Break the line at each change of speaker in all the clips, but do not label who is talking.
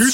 今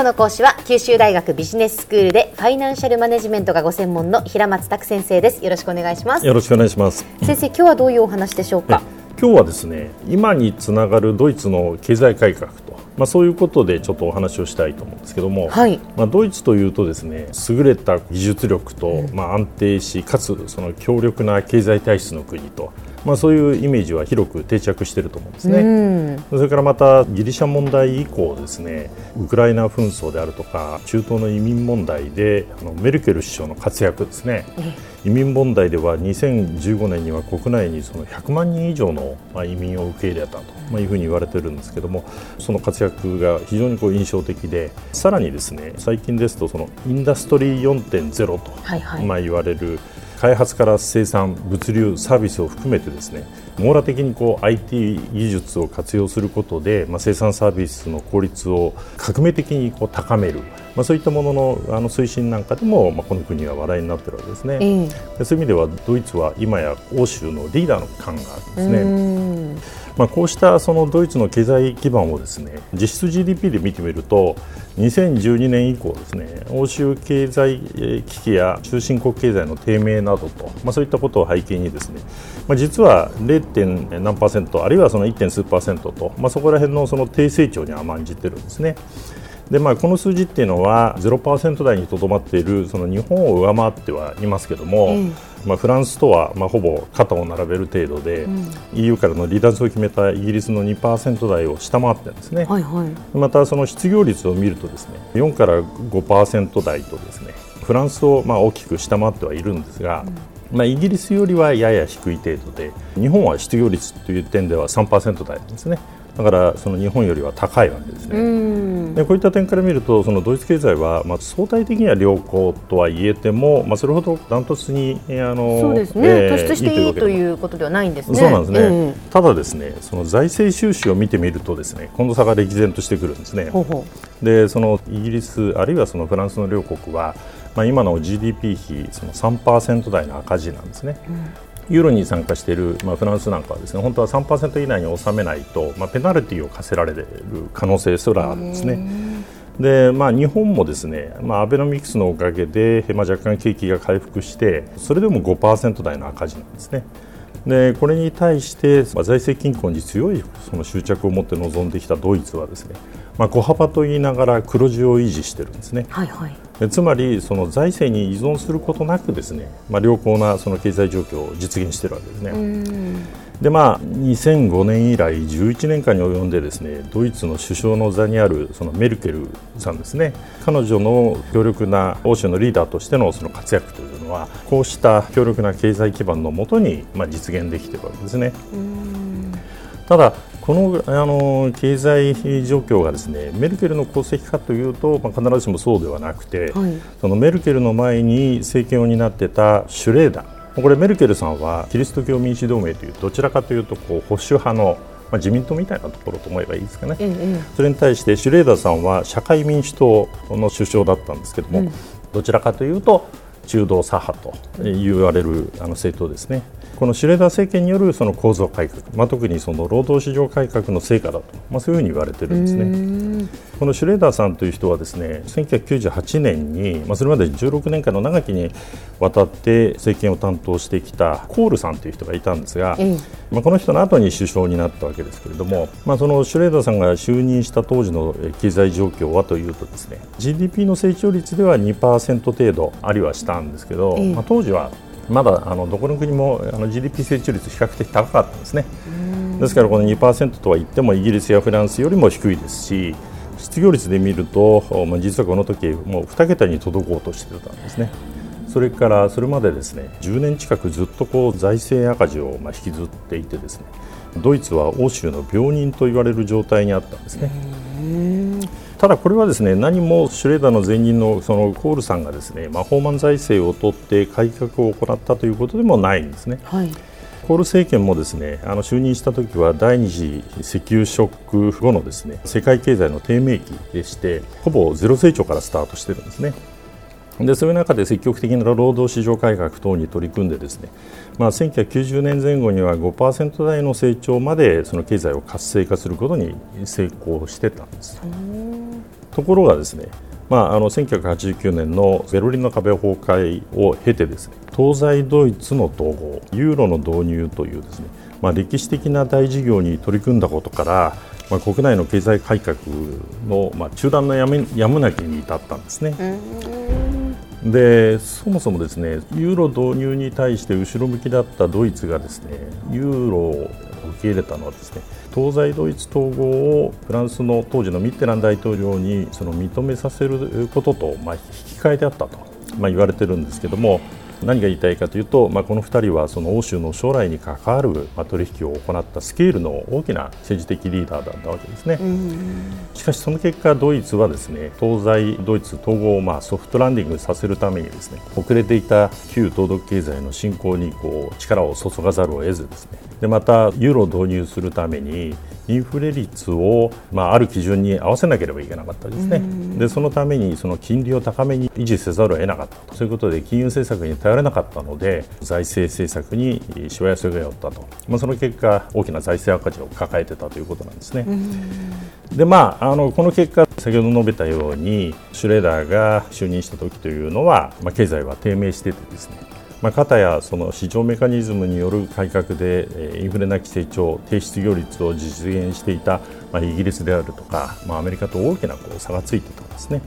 日の講師は九州大学ビジネススクールでファイナンシャルマネジメントがご専門の平松卓先生ですよろしくお願いします
よろしくお願いします。
先生今日はどういうお話でしょうか？
今日はですね、今につながるドイツの経済改革と、まあそういうことでちょっとお話をしたいと思うんですけども、
はい
まあドイツというとですね、優れた技術力と、まあ安定しかつその強力な経済体質の国と。まあ、そういうイメージは広く定着していると思うんですね。それからまたギリシャ問題以降ですねウクライナ紛争であるとか中東の移民問題であのメルケル首相の活躍ですね。移民問題では2015年には国内にその100万人以上のまあ移民を受け入れたとまあいうふうに言われているんですけどもその活躍が非常にこう印象的でさらにですね最近ですとそのインダストリー4.0と
はいはい。
まあ言われる開発から生産、物流、サービスを含めてですね網羅的にこう IT 技術を活用することで、まあ、生産サービスの効率を革命的にこう高める、まあ、そういったもののあの推進なんかでも、まあ、この国は話題になっているわけですね。
え
そういう意味ではドイツは今や欧州のリーダーの感があるんですね。まあ、こうしたそのドイツの経済基盤をですね実質 GDP で見てみると2012年以降ですね欧州経済危機や中新国経済の低迷などと、まあ、そういったことを背景にですね、まあ、実は 0. 何パーセントあるいはその 1. 数パーセントと、まあ、そこら辺のその低成長に甘んじてるんですね。でまあ、この数字っていうのは0%台にとどまっているその日本を上回ってはいますけども、まあ、フランスとはまあほぼ肩を並べる程度で、EU からの離脱を決めたイギリスの2%台を下回ってるんですね。
はいはい。
またその失業率を見るとですね4から5%台とですねフランスをまあ大きく下回ってはいるんですが、まあ、イギリスよりはやや低い程度で日本は失業率という点では3%台なんですねだからその日本よりは高いわけですね。でこういった点から見るとそのドイツ経済はまあ相対的には良好とは言えても、まあ、それほどダントツにえーあの
そうですね、
えー
突出していいということではないんですね。
そうなんですね、
え
ただですねその財政収支を見てみるとですねこの差が歴然としてくるんですね。
えほうほ
でそのイギリスあるいはそのフランスの両国は、まあ、今の GDP 比その3%台の赤字なんですね、ユーロに参加している、まあ、フランスなんかはですね本当は3%以内に収めないと、まあ、ペナルティーを課せられる可能性すらあるんですね。でまあ、日本もですね、まあ、アベノミクスのおかげで、まあ、若干景気が回復してそれでも5%台の赤字なんですね。でこれに対して、まあ、財政均衡に強いその執着を持って臨んできたドイツはですね、まあ、小幅と言いながら黒字を維持してるんですね。
うはいはい
でつまりその財政に依存することなくですね、まあ、良好なその経済状況を実現しているわけですね。でまあ2005年以来11年間に及んでですねドイツの首相の座にあるそのメルケルさんですね彼女の強力な欧州のリーダーとしてのその活躍というのはこうした強力な経済基盤のもとにまあ実現できているわけですね。ただ、このあの経済状況がですねメルケルの功績かというと、まあ、必ずしもそうではなくて、
はい。
そのメルケルの前に政権を担ってたシュレーダー。これメルケルさんはキリスト教民主同盟というどちらかというとこう保守派の、まあ、自民党みたいなところと思えばいいですかね。
えええ
それに対してシュレーダーさんは社会民主党の首相だったんですけども、どちらかというと中道左派と言われるあの政党ですね。このシュレーダー政権によるその構造改革、まあ、特にその労働市場改革の成果だと、まあ、そういうふうに言われてるんですね。このシュレーダーさんという人はですね1998年に、まあ、それまで16年間の長きにわたって政権を担当してきたコールさんという人がいたんですが、
ええ
まあ、この人の後に首相になったわけですけれども、まあ、そのシュレーダーさんが就任した当時のえー経済状況はというとですね GDP の成長率では2%程度ありはしたんですけど、
ええ
まあ、当時はまだあのどこの国もあの GDP 成長率比較的高かったんですね。ですからこの2%とは言ってもイギリスやフランスよりも低いですし失業率で見ると、まあ、実はこの時もう2桁に届こうとしてたんですね。それからそれまでですね10年近くずっとこう財政赤字をまあ引きずっていてですねドイツは欧州の病人と言われる状態にあったんですね。ただこれはですね何もシュレーダーの前任のそのコールさんがですね魔法満財政を取って改革を行ったということでもないんですね。
はい
コール政権もですねあの就任した時は第二次石油ショック後のですね世界経済の低迷期でしてほぼゼロ成長からスタートしてるんですね。でそういう中で積極的な労働市場改革等に取り組んでですね、まあ、1990年前後には5%台の成長までその経済を活性化することに成功してたんです。ところがですねまあ、あの1989年のベルリンの壁崩壊を経てですね東西ドイツの統合ユーロの導入というですね、まあ、歴史的な大事業に取り組んだことから、まあ、国内の経済改革の、まあ、中断のやめやむなきに至ったんですね。でそもそもですねユーロ導入に対して後ろ向きだったドイツがですねユーロを受け入れたのはですね東西ドイツ統合をフランスの当時のミッテラン大統領にその認めさせることと、まあ、引き換えであったと、まあ、言われてるんですけども何が言いたいかというと、まあ、この2人はその欧州の将来に関わる、まあ、取引を行ったスケールの大きな政治的リーダーだったわけですね。しかしその結果ドイツはですね東西ドイツ統合をまあソフトランディングさせるためにですね遅れていた旧東独経済の振興にこう力を注がざるを得ずですねでまたユーロを導入するためにインフレ率を、まあ、ある基準に合わせなければいけなかったですね、でそのためにその金利を高めに維持せざるを得なかったと。そういうことで金融政策に頼れなかったので財政政策にしわ寄せが寄ったと、まあ、その結果大きな財政赤字を抱えてたということなんですね。でまあ、あのこの結果先ほど述べたようにシュレーダーが就任した時というのは、まあ、経済は低迷しててですねまあ、たやその市場メカニズムによる改革でインフレなき成長、低失業率を実現していた、まあ、イギリスであるとか、まあ、アメリカと大きなこう差がついてたんですね。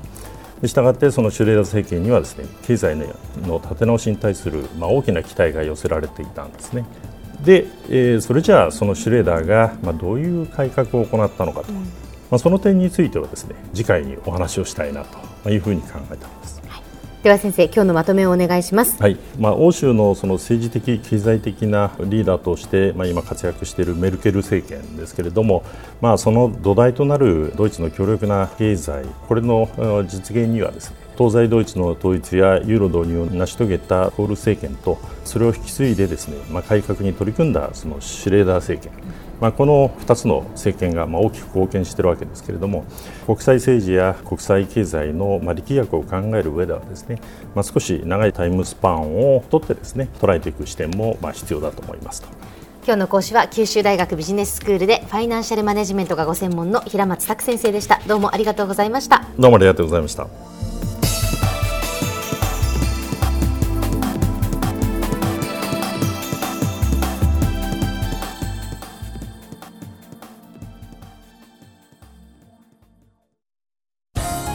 したがってそのシュレーダー政権にはですね経済の立て直しに対する、まあ、大きな期待が寄せられていたんですね。で、えー、それじゃあそのシュレーダーが、まあ、どういう改革を行ったのかと、まあ、その点についてはですね次回にお話をしたいなというふうに考えています。
では先生今日のまとめをお願いします。
はい、まあ欧州のその政治的経済的なリーダーとしてまあ今活躍しているメルケル政権ですけれども、まあその土台となるドイツの強力な経済これの実現にはですね。東西ドイツの統一やユーロ導入を成し遂げたコール政権とそれを引き継いでですね、まあ、改革に取り組んだそのシュレーダー政権。まあ、この2つの政権がまあ大きく貢献しているわけですけれども国際政治や国際経済のまあ力学を考える上ではですね、まあ、少し長いタイムスパンをとってですね捉えていく視点もまあ必要だと思いますと。
今日の講師は九州大学ビジネススクールでファイナンシャルマネジメントがご専門の平松拓先生でした。どうもありがとうございました。
どうもありがとうございました